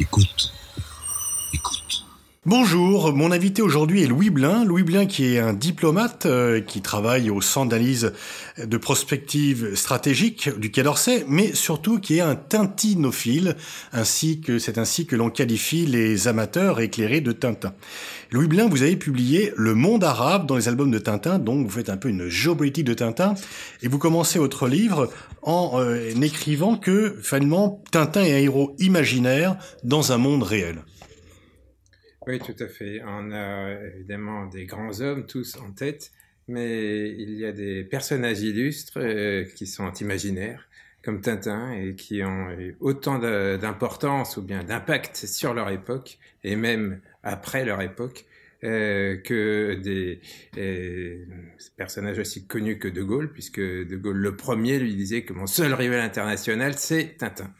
Écoute. Bonjour, mon invité aujourd'hui est Louis Blin. Louis Blin qui est un diplomate euh, qui travaille au centre d'analyse de prospective stratégique du Quai d'Orsay, mais surtout qui est un tintinophile, ainsi que c'est ainsi que l'on qualifie les amateurs éclairés de Tintin. Louis Blin, vous avez publié Le Monde arabe dans les albums de Tintin, donc vous faites un peu une géopolitique de Tintin, et vous commencez votre livre en euh, écrivant que finalement Tintin est un héros imaginaire dans un monde réel. Oui, tout à fait. On a évidemment des grands hommes tous en tête, mais il y a des personnages illustres euh, qui sont imaginaires, comme Tintin, et qui ont eu autant d'importance ou bien d'impact sur leur époque, et même après leur époque, euh, que des euh, personnages aussi connus que De Gaulle, puisque De Gaulle le premier lui disait que mon seul rival international, c'est Tintin.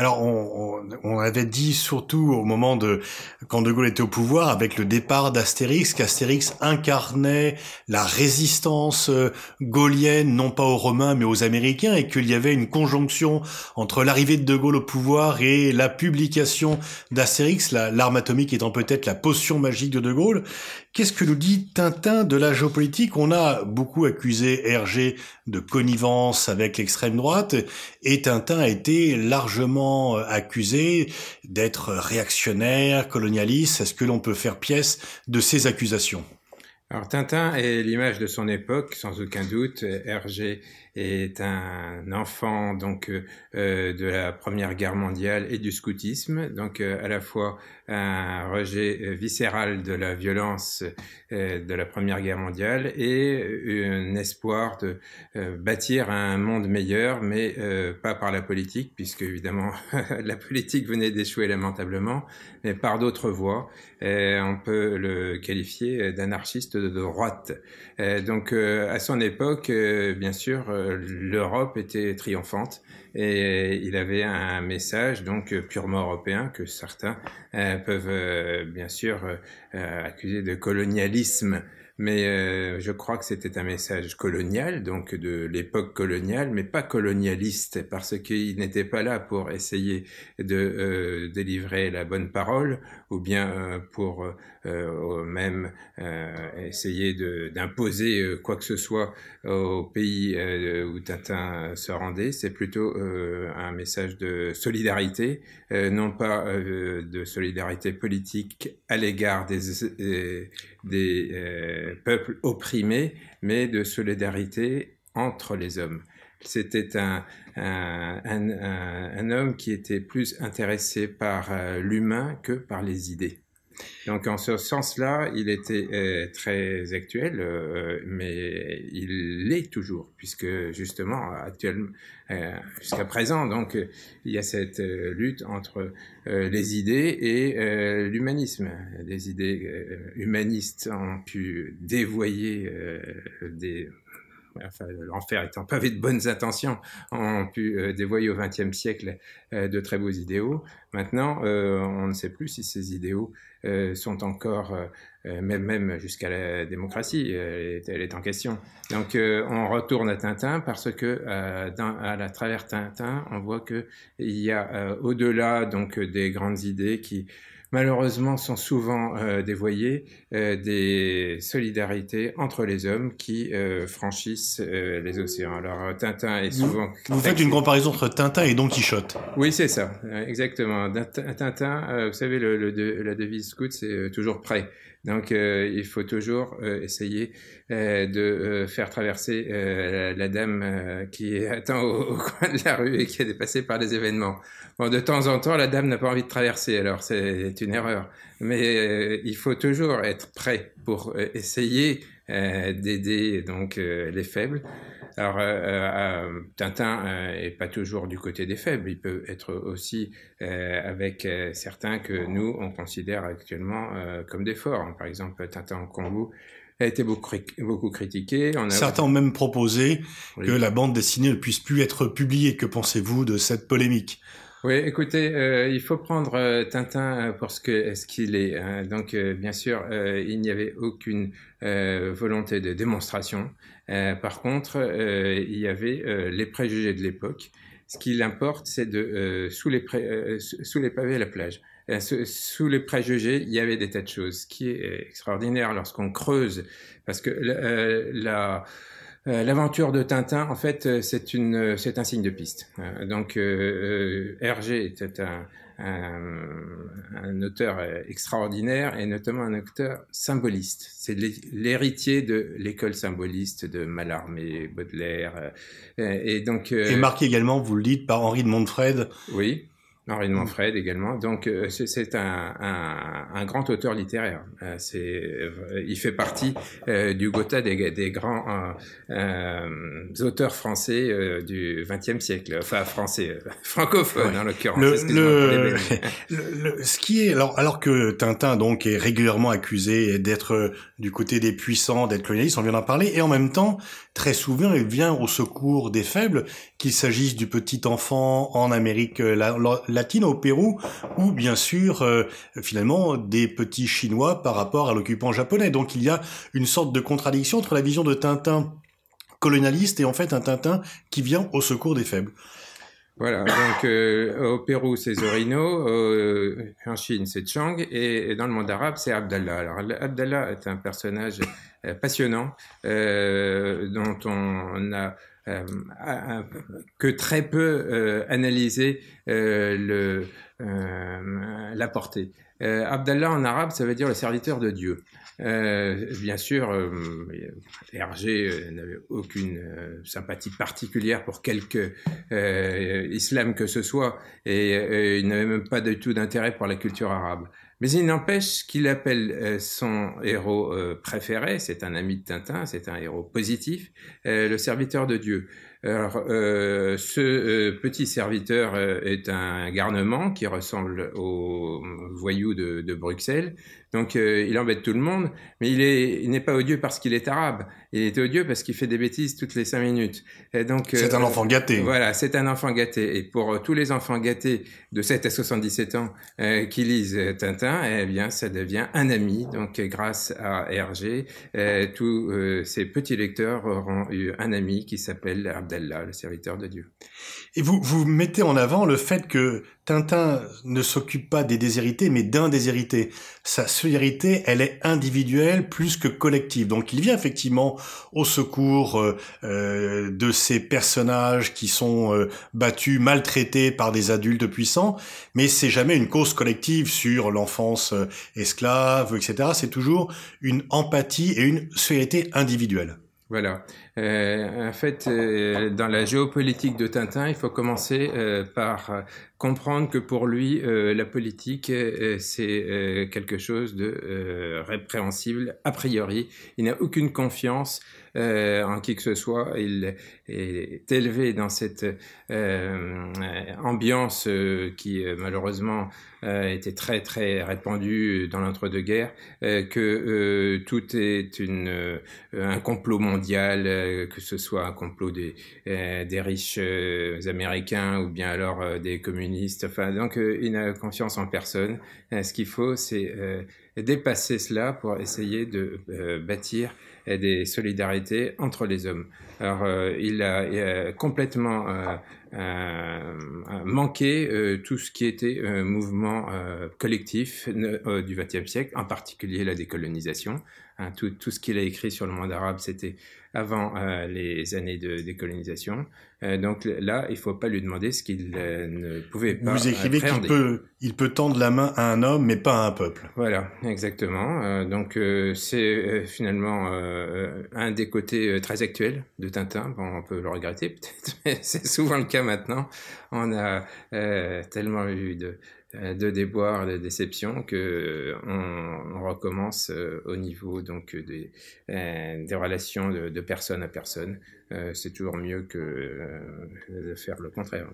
Alors, on, on, avait dit surtout au moment de quand De Gaulle était au pouvoir, avec le départ d'Astérix, qu'Astérix incarnait la résistance euh, gaulienne, non pas aux Romains mais aux Américains, et qu'il y avait une conjonction entre l'arrivée de De Gaulle au pouvoir et la publication d'Astérix, l'arme atomique étant peut-être la potion magique de De Gaulle. Qu'est-ce que nous dit Tintin de la géopolitique? On a beaucoup accusé Hergé de connivence avec l'extrême droite, et Tintin a été largement euh, accusé d'être réactionnaire, colonialiste. Est-ce que l'on peut faire pièce de ces accusations? Alors Tintin est l'image de son époque, sans aucun doute. Hergé est un enfant donc euh, de la Première Guerre mondiale et du scoutisme, donc euh, à la fois un rejet euh, viscéral de la violence euh, de la Première Guerre mondiale et un espoir de euh, bâtir un monde meilleur, mais pas par la politique, puisque évidemment la politique venait d'échouer lamentablement, mais par d'autres voies. on peut le qualifier d'anarchiste de droite. donc à son époque, bien sûr, l'Europe était triomphante et il avait un message donc purement européen que certains euh, peuvent euh, bien sûr euh, accuser de colonialisme. Mais je crois que c'était un message colonial, donc de l'époque coloniale, mais pas colonialiste, parce qu'il n'était pas là pour essayer de délivrer la bonne parole, ou bien euh, pour euh, même essayer d'imposer quoi que ce soit au pays où Tintin se rendait. C'est plutôt un message de solidarité, non pas de solidarité politique à l'égard des, des peuple opprimé, mais de solidarité entre les hommes. C'était un, un, un, homme qui était plus intéressé par euh, l'humain que par les idées. Donc en ce sens-là, il était euh, très actuel, euh, mais il l'est toujours, puisque justement, actuellement, jusqu'à présent, donc il y a cette lutte entre les idées et l'humanisme. Les idées humanistes ont pu dévoyer des enfin, l'enfer étant pavé de bonnes intentions, ont pu euh, dévoyer au XXe siècle euh, de très beaux idéaux. Maintenant, euh, on ne sait plus si ces idéaux sont encore, même, même jusqu'à la démocratie, elle est, en question. Donc, on retourne à Tintin parce que à la travers Tintin, on voit que il y a au-delà donc des grandes idées qui malheureusement sont souvent euh, dévoyées euh, des solidarités entre les hommes qui euh, franchissent euh, les océans. Alors Tintin est souvent... Vous, vous faites une comparaison entre Tintin et Don Quichotte. Oui, c'est ça, exactement. Tintin, vous savez, le, le, la devise scout, c'est toujours prêt. Donc, euh, il faut toujours euh, essayer euh, de faire traverser la dame qui attend au, au, coin de la rue et qui est dépassée par les événements. Bon, de temps en temps, la dame n'a pas envie de traverser, alors c'est une erreur. Mais il faut toujours être prêt pour essayer d'aider donc les faibles. Alors, euh, euh, Tintin euh, est pas toujours du côté des faibles, il peut être aussi avec certains que nous, on considère actuellement comme des forts. Par exemple, Tintin en Congo a été beaucoup, beaucoup critiqué. On a... Certains ont même proposé que la bande dessinée ne puisse plus être publiée. Que pensez-vous de cette polémique? Oui, écoutez, euh, il faut prendre euh, Tintin pour ce que ce qu'il est. Hein. Donc, euh, bien sûr, il n'y avait aucune volonté de démonstration. par contre, il y avait les préjugés de l'époque ce qu'il importe, c'est de sous les sous les pavés à la plage. Sous les préjugés, il y avait des tas de choses. Ce qui est extraordinaire lorsqu'on creuse, parce que la L'aventure de Tintin, en fait, c'est une, c'est un signe de piste. Donc, Hergé était un, un, auteur extraordinaire et notamment un auteur symboliste. C'est l'héritier de l'école symboliste de Mallarmé, Baudelaire. Euh, et donc. Euh, et marqué également, vous le dites, par Henri de Montfred. Oui. Henri de Manfred également. Donc euh, c'est un, un, un, grand auteur littéraire. Euh, c'est, euh, il fait partie du Gotha des, des grands auteurs français du XXe siècle, enfin français, francophone en l'occurrence. Le, le, ce qui est alors, alors que Tintin donc est régulièrement accusé d'être du côté des puissants, d'être colonialiste, on vient d'en parler, et en même temps très souvent il vient au secours des faibles, qu'il s'agisse du petit enfant en Amérique latine, au Pérou, ou bien sûr euh, finalement des petits Chinois par rapport à l'occupant japonais. Donc il y a une sorte de contradiction entre la vision de Tintin colonialiste et en fait un Tintin qui vient au secours des faibles. Voilà, donc euh, au Pérou c'est Zorino, euh, en Chine c'est Chang et, dans le monde arabe c'est Abdallah. Alors Abdallah est un personnage passionnant dont on a euh, que très peu euh, analysé euh, le, la portée. Abdallah en arabe, ça veut dire le serviteur de Dieu. bien sûr, Hergé n'avait aucune sympathie particulière pour quelque islam que ce soit, et il n'avait même pas du tout d'intérêt pour la culture arabe. Mais il n'empêche qu'il appelle euh, son héros euh, préféré, c'est un ami de Tintin, c'est un héros positif, euh, le serviteur de Dieu. Alors, euh, ce euh, petit serviteur euh, est un garnement qui ressemble au voyou de, de Bruxelles. Donc, il embête tout le monde, mais il n'est pas odieux parce qu'il est arabe. Il est odieux parce qu'il fait des bêtises toutes les cinq minutes. Et donc, c'est un enfant gâté. Voilà, c'est un enfant gâté. Et pour tous les enfants gâtés de 7 à 77 ans qui lisent Tintin, eh bien, ça devient un ami. Donc, grâce à Hergé, tous ces petits lecteurs auront eu un ami qui s'appelle Abdallah, le serviteur de Dieu. Et vous, vous mettez en avant le fait que Tintin ne s'occupe pas des déshérités, mais d'un déshérité. Sa solidarité, elle est individuelle plus que collective. Donc il vient effectivement au secours euh, euh, de ces personnages qui sont euh, battus, maltraités par des adultes puissants, mais c'est jamais une cause collective sur l'enfance esclave, etc. C'est toujours une empathie et une solidarité individuelle. Voilà. Euh, en fait, euh, dans la géopolitique de Tintin, il faut commencer euh, par comprendre que pour lui, la politique, c'est quelque chose de répréhensible a priori. Il n'a aucune confiance en qui que ce soit. Il est élevé dans cette ambiance qui, malheureusement, était très, très répandue dans l'entre-deux-guerres, que tout est un complot mondial que ce soit un complot des, euh, riches euh, américains ou bien alors des communistes. Enfin, donc il n'a confiance en personne. ce qu'il faut, c'est dépasser cela pour essayer de bâtir des solidarités entre les hommes. Alors, il, a, complètement manqué tout ce qui était mouvement collectif du XXe siècle, en particulier la décolonisation. Hein, tout, ce qu'il a écrit sur le monde arabe, c'était avant euh, les années de décolonisation. Euh, donc là, il faut pas lui demander ce qu'il euh, ne pouvait pas. Vous écrivez qu'il peut, il peut tendre la main à un homme, mais pas à un peuple. Voilà, exactement. donc c'est finalement un des côtés très actuels de Tintin. Bon, on peut le regretter peut-être, mais c'est souvent le cas maintenant. On a tellement eu de de déboires, de déceptions, que on, recommence euh, au niveau donc des, euh, des relations de, personne à personne. c'est toujours mieux que de faire le contraire.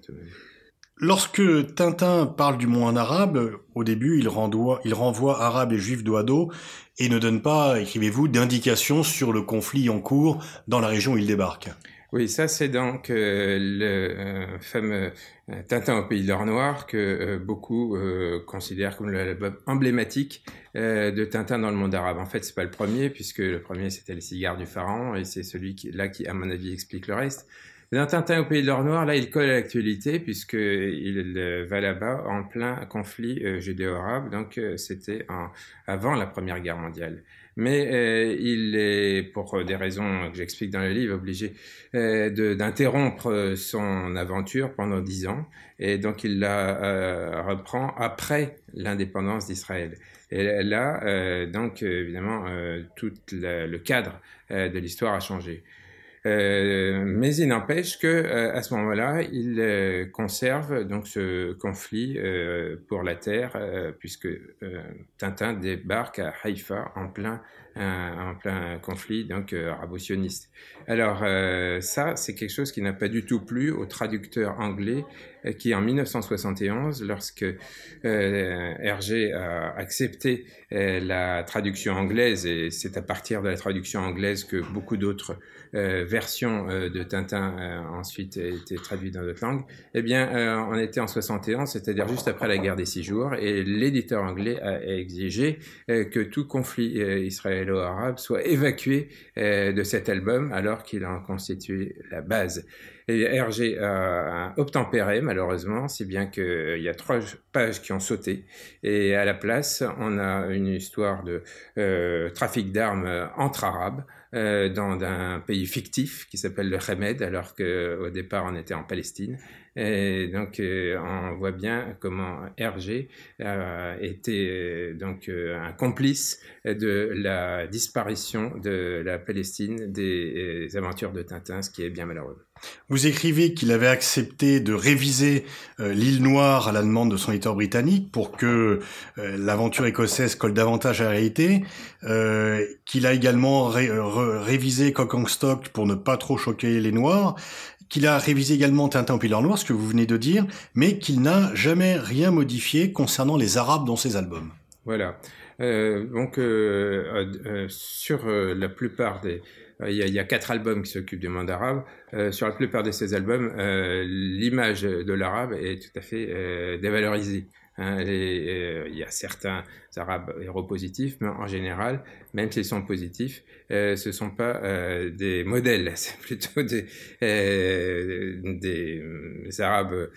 Lorsque Tintin parle du mot en arabe, au début, il renvoie, il renvoie arabes et juifs dos à dos et ne donne pas, écrivez-vous, d'indications sur le conflit en cours dans la région où il débarque. Oui, ça c'est donc euh, le euh, fameux euh, Tintin au pays de l'or noir que beaucoup considèrent comme l'album emblématique de Tintin dans le monde arabe. En fait, c'est pas le premier puisque le premier c'était les cigares du pharaon et c'est celui qui là qui à mon avis explique le reste. Dans Tintin au pays de l'or noir, là, il colle à l'actualité puisqu'il va là-bas en plein conflit judéo-arabe, donc c'était avant la Première Guerre mondiale mais euh, il est, pour des raisons que j'explique dans le livre, obligé euh, d'interrompre son aventure pendant dix ans, et donc il la euh, reprend après l'indépendance d'Israël. Et là, euh, donc évidemment, tout le cadre de l'histoire a changé. Euh, mais il n'empêche que euh, à ce moment-là, il euh, conserve donc ce conflit pour la terre, puisque Tintin débarque à Haïfa en plein en plein conflit donc arabo-sioniste. Alors ça, c'est quelque chose qui n'a pas du tout plu au traducteur anglais qui en 1971, lorsque Hergé a accepté la traduction anglaise, et c'est à partir de la traduction anglaise que beaucoup d'autres euh, version euh, de Tintin euh, ensuite a été traduite dans d'autres langues, eh bien, on était en 71, c'est-à-dire juste après la guerre des six jours, et l'éditeur anglais a exigé que tout conflit israélo-arabe soit évacué de cet album alors qu'il en constituait la base. Et Hergé a obtempéré, malheureusement, si bien qu'il y a trois pages qui ont sauté. Et à la place, on a une histoire de trafic d'armes entre Arabes. Euh, dans un pays fictif qui s'appelle le Hamed, alors qu'au départ on était en Palestine. Et donc euh, on voit bien comment Hergé euh, était donc un complice de la disparition de la Palestine des aventures de Tintin, ce qui est bien malheureux. Vous écrivez qu'il avait accepté de réviser euh, l'île Noire à la demande de son éditeur britannique pour que euh, l'aventure écossaise colle davantage à la réalité, euh, qu'il a également révisé Cock Stock pour ne pas trop choquer les Noirs, qu'il a révisé également Tintin au Pilar Noir, ce que vous venez de dire, mais qu'il n'a jamais rien modifié concernant les Arabes dans ses albums. Voilà. donc sur la plupart des euh, il y, a, quatre albums qui s'occupent du monde arabe. Euh, sur la plupart de ces albums, euh, l'image de l'arabe est tout à fait dévalorisée. Hein, il y a certains arabes héropositifs, mais en général, même s'ils sont positifs, ce ne sont pas des modèles, c'est plutôt des, arabes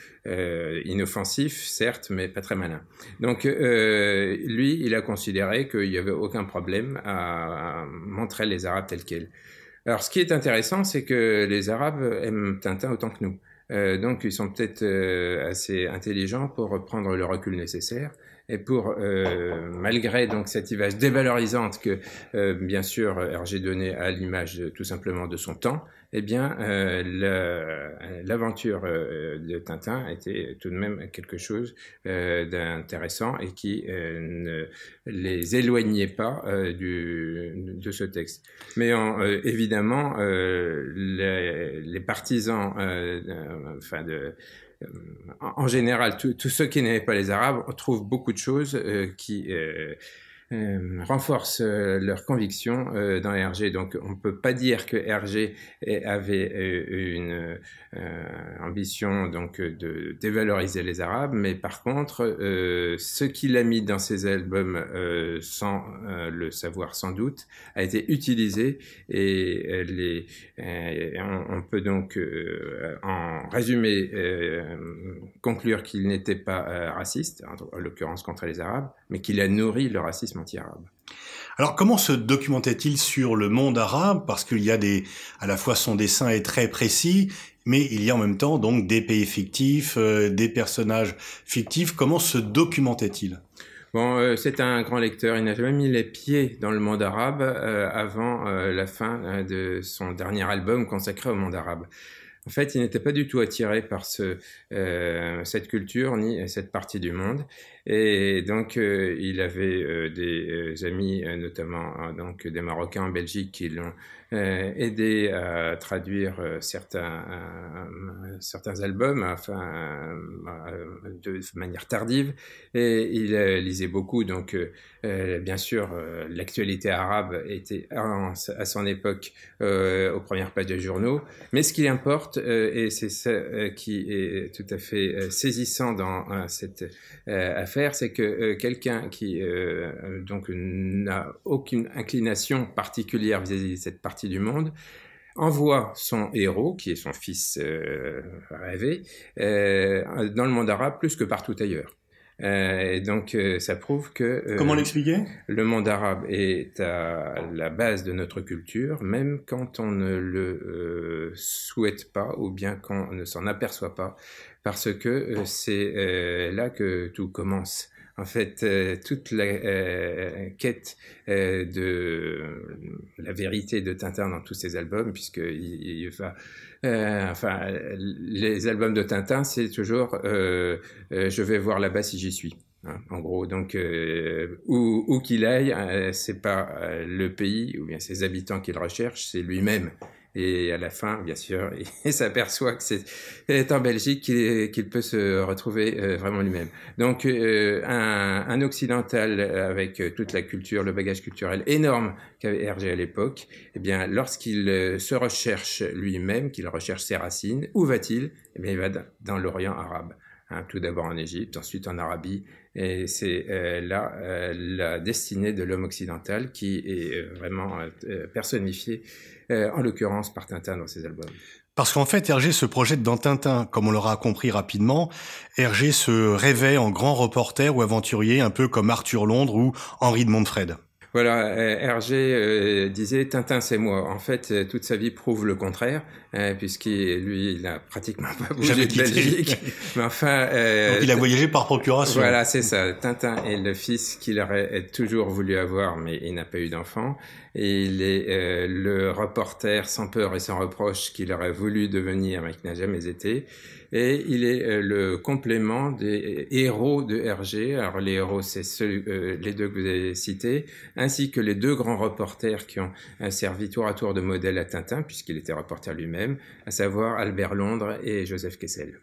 inoffensifs, certes, mais pas très malins. Donc, lui, il a considéré qu'il n'y avait aucun problème à montrer les arabes tels quels. Alors, ce qui est intéressant, c'est que les Arabes aiment Tintin autant que nous. Euh, donc, ils sont peut-être euh, assez intelligents pour prendre le recul nécessaire et pour, euh, malgré donc cette image dévalorisante que, euh, bien sûr, Hergé donnait à l'image tout simplement de son temps, eh bien, euh, l'aventure euh, de Tintin était tout de même quelque chose euh, d'intéressant et qui ne les éloignait pas du, de ce texte. Mais évidemment, les, les, partisans, enfin de en général, tous ceux qui n'aimaient pas les Arabes trouvent beaucoup de choses qui euh, renforcent euh, leurs convictions euh, dans RG. Donc on ne peut pas dire que RG avait une ambition donc de dévaloriser les Arabes, mais par contre, ce qu'il a mis dans ses albums sans le savoir sans doute a été utilisé et on, peut donc en résumé conclure qu'il n'était pas raciste, en l'occurrence contre les Arabes, mais qu'il a nourri le racisme anti-arabe. Alors comment se documentait-il sur le monde arabe? Parce qu'il y a des, à la fois son dessin est très précis, mais il y a en même temps donc des pays fictifs, euh, des personnages fictifs. Comment se documentait-il? Bon, euh, c'est un grand lecteur. Il n'a jamais mis les pieds dans le monde arabe euh, avant la fin de son dernier album consacré au monde arabe. En fait, il n'était pas du tout attiré par ce, cette culture ni cette partie du monde. Et donc, euh, il avait euh, des euh, amis, notamment donc des Marocains en Belgique, qui l'ont aidé à traduire certains, certains albums, enfin, de manière tardive. Et il lisait beaucoup, donc, bien sûr, l'actualité arabe était à son époque aux premières pages des journaux. Mais ce qui importe, et c'est ça qui est tout à fait saisissant dans cette affaire, c'est que euh, quelqu'un qui euh, donc n'a aucune inclination particulière vis-à-vis de cette partie du monde envoie son héros, qui est son fils euh, rêvé, euh, dans le monde arabe plus que partout ailleurs. Euh, et donc, euh, ça prouve que... Euh, Comment l'expliquer? Le monde arabe est à la base de notre culture, même quand on ne le souhaite pas ou bien qu'on ne s'en aperçoit pas, parce que c'est là que tout commence. En fait, toute la quête de la vérité de Tintin dans tous ses albums, puisqu'il il va euh, enfin, les albums de Tintin, c'est toujours euh, euh, je vais voir là-bas si j'y suis. Hein, en gros, donc où, où qu'il aille, c'est pas le pays ou bien ses habitants qu'il recherche, c'est lui-même. Et à la fin, bien sûr, il s'aperçoit que c'est en Belgique qu'il peut se retrouver euh, vraiment lui-même. Donc, euh, un, occidental avec toute la culture, le bagage culturel énorme qu'avait Hergé à l'époque, eh bien, lorsqu'il euh, se recherche lui-même, qu'il recherche ses racines, où va-t-il? Eh bien, il va dans l'Orient arabe. Hein, tout d'abord en Égypte, ensuite en Arabie, et c'est euh, là euh, la destinée de l'homme occidental qui est vraiment personnifiée euh, en l'occurrence par Tintin dans ses albums. Parce qu'en fait, Hergé se projette dans Tintin, comme on l'aura compris rapidement. Hergé se réveille en grand reporter ou aventurier, un peu comme Arthur Londres ou Henri de Montfred. Voilà, euh, Hergé euh, disait Tintin c'est moi. En fait, euh, toute sa vie prouve le contraire, puisqu'il lui il n'a pratiquement pas bougé de Belgique. Mais enfin, Donc il a voyagé par procuration. Voilà, c'est ça. Tintin est le fils qu'il aurait toujours voulu avoir, mais il n'a pas eu d'enfant. Et il est le reporter sans peur et sans reproche qu'il aurait voulu devenir, mais qui n'a jamais été et il est euh, le complément des héros de Hergé. Alors les héros, c'est euh, les deux que vous avez cités, ainsi que les deux grands reporters qui ont euh, servi tour à tour de modèle à Tintin, puisqu'il était reporter lui-même, à savoir Albert Londres et Joseph Kessel.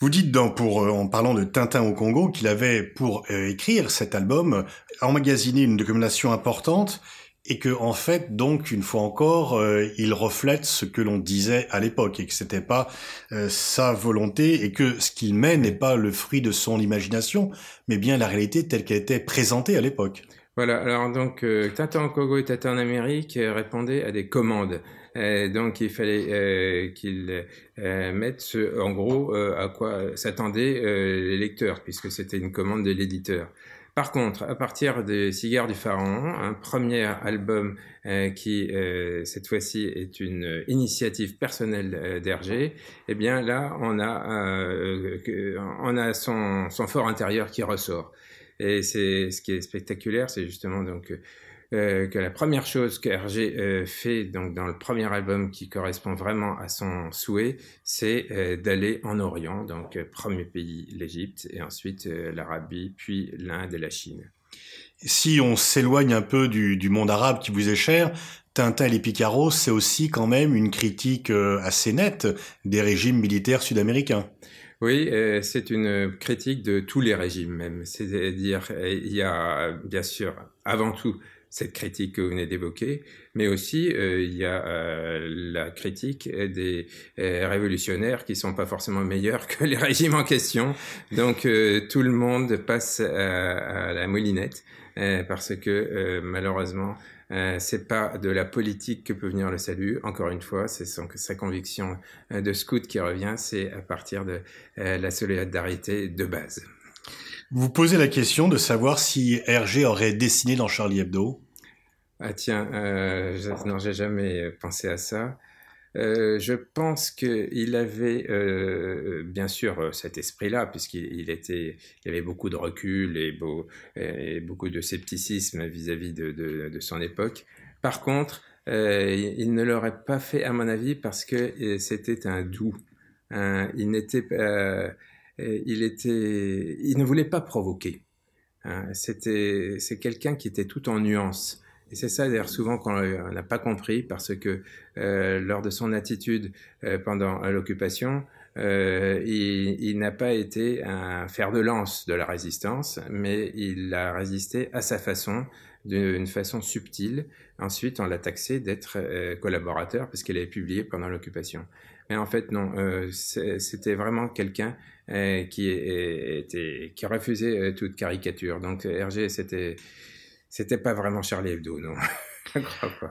Vous dites dans, pour, en parlant de Tintin au Congo qu'il avait, pour écrire cet album, emmagasiné une documentation importante et que en fait donc une fois encore euh, il reflète ce que l'on disait à l'époque et que c'était pas euh, sa volonté et que ce qu'il met n'est pas le fruit de son imagination mais bien la réalité telle qu'elle était présentée à l'époque. Voilà, alors donc euh, Tintin en Congo et Tintin en Amérique répondaient à des commandes. donc il fallait qu'il mette ce, en gros à quoi s'attendaient les lecteurs puisque c'était une commande de l'éditeur. Par contre, à partir des Cigares du Pharaon, un premier album euh, qui, euh, cette fois-ci, est une initiative personnelle euh, d'Hergé, eh bien là, on a, on a son, son fort intérieur qui ressort. Et c'est ce qui est spectaculaire, c'est justement donc euh, que la première chose que Hergé euh, fait donc dans le premier album qui correspond vraiment à son souhait, c'est euh, d'aller en Orient, donc premier pays l'Égypte et ensuite l'Arabie, puis l'Inde et la Chine. Si on s'éloigne un peu du, du, monde arabe qui vous est cher, Tintin et les Picaros, c'est aussi quand même une critique assez nette des régimes militaires sud-américains. Oui, c'est une critique de tous les régimes même. C'est-à-dire, il y a bien sûr, avant tout, cette critique que vous venez d'évoquer, mais aussi euh, il y a euh, la critique des euh, révolutionnaires qui sont pas forcément meilleurs que les régimes en question. Donc tout le monde passe à, la moulinette parce que malheureusement c'est pas de la politique que peut venir le salut. Encore une fois, c'est sa conviction de scout qui revient, c'est à partir de la solidarité de base. Vous posez la question de savoir si Hergé aurait dessiné dans Charlie Hebdo. Ah tiens, euh, non, j'ai jamais pensé à ça. Euh, je pense qu'il avait euh, bien sûr cet esprit-là, puisqu'il il avait beaucoup de recul et, beau, et beaucoup de scepticisme vis-à-vis de, son époque. Par contre, euh, il ne l'aurait pas fait, à mon avis, parce que c'était un doux. il n'était, il était, il ne voulait pas provoquer. Hein. C'était, c'est quelqu'un qui était tout en nuances. Et c'est ça d'ailleurs souvent qu'on n'a pas compris parce que euh, lors de son attitude euh, pendant l'occupation, euh, il, il n'a pas été un fer de lance de la résistance, mais il a résisté à sa façon, d'une façon subtile. Ensuite, on l'a taxé d'être euh, collaborateur parce qu'il avait publié pendant l'occupation. Mais en fait, non, euh, c'était vraiment quelqu'un euh, qui, refusait toute caricature. Donc Hergé, c'était pas vraiment Charlie Hebdo, non.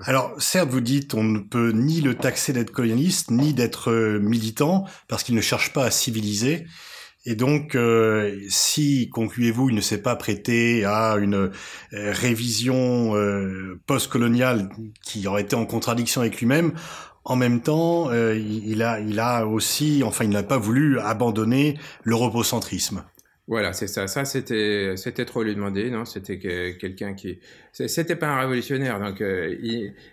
Alors, certes, vous dites, on ne peut ni le taxer d'être colonialiste, ni d'être militant, parce qu'il ne cherche pas à civiliser. Et donc, euh, si, concluez-vous, il ne s'est pas prêté à une euh, révision euh, post-coloniale qui aurait été en contradiction avec lui-même, en même temps, il, a, il a aussi, enfin, il n'a pas voulu abandonner l'europocentrisme. Voilà, c'est ça. Ça, c'était, c'était trop lui demander, non? C'était quelqu'un qui, c'était pas un révolutionnaire. Donc, euh,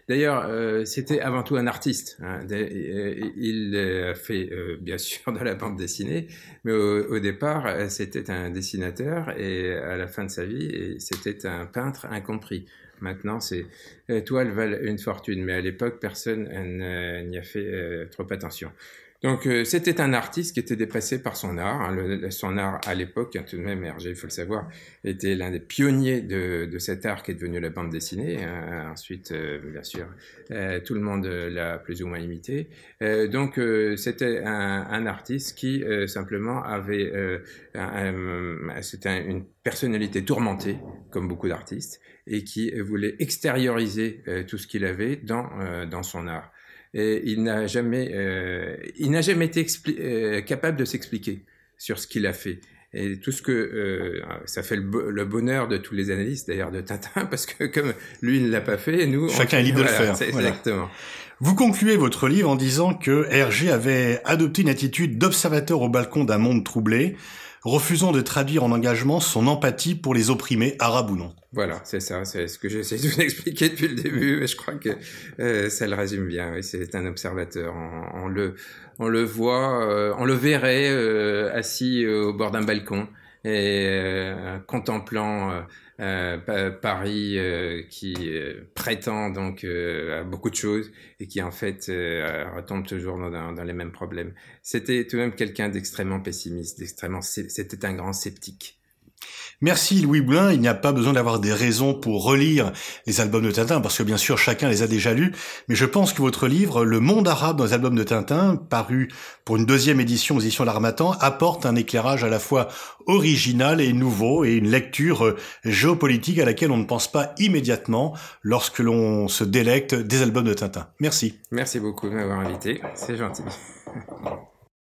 d'ailleurs, euh, c'était avant tout un artiste. Hein. Il a fait, euh, bien sûr, de la bande dessinée, mais au, départ, c'était un dessinateur et à la fin de sa vie, c'était un peintre incompris. Maintenant, c'est toiles valent une fortune, mais à l'époque, personne n'y a fait trop attention. Donc euh, c'était un artiste qui était dépassé par son art. Hein. son art à l'époque, hein, tout de même, Hergé, il faut le savoir, était l'un des pionniers de, de, cet art qui est devenu la bande dessinée. Hein. Ensuite, euh, bien sûr, euh, tout le monde l'a plus ou moins imité. donc c'était un, un, artiste qui simplement avait, c'était une personnalité tourmentée, comme beaucoup d'artistes, et qui voulait extérioriser tout ce qu'il avait dans, dans son art. Et il n'a jamais, euh, il n'a jamais été euh, capable de s'expliquer sur ce qu'il a fait. Et tout ce que euh, ça fait le, bonheur de tous les analystes, d'ailleurs de Tintin, parce que comme lui ne l'a pas fait, nous chacun est libre de le faire. Exactement. Vous concluez votre livre en disant que Hergé avait adopté une attitude d'observateur au balcon d'un monde troublé, refusant de traduire en engagement son empathie pour les opprimés, arabes ou non. Voilà, c'est ça, c'est ce que j'essaie de vous expliquer depuis le début, mais je crois que euh, ça le résume bien. Oui, c'est un observateur. On, le, on le voit, euh, on le verrait euh, assis au bord d'un balcon et contemplant Paris qui prétend donc à beaucoup de choses et qui en fait retombe toujours dans, dans les mêmes problèmes. C'était tout de même quelqu'un d'extrêmement pessimiste, d'extrêmement, c'était un grand sceptique. Merci Louis Boulin, il n'y a pas besoin d'avoir des raisons pour relire les albums de Tintin, parce que bien sûr chacun les a déjà lus, mais je pense que votre livre, Le monde arabe dans les albums de Tintin, paru pour une deuxième édition aux éditions L'Armatan, apporte un éclairage à la fois original et nouveau, et une lecture euh, géopolitique à laquelle on ne pense pas immédiatement lorsque l'on se délecte des albums de Tintin. Merci. Merci beaucoup de m'avoir invité, c'est gentil.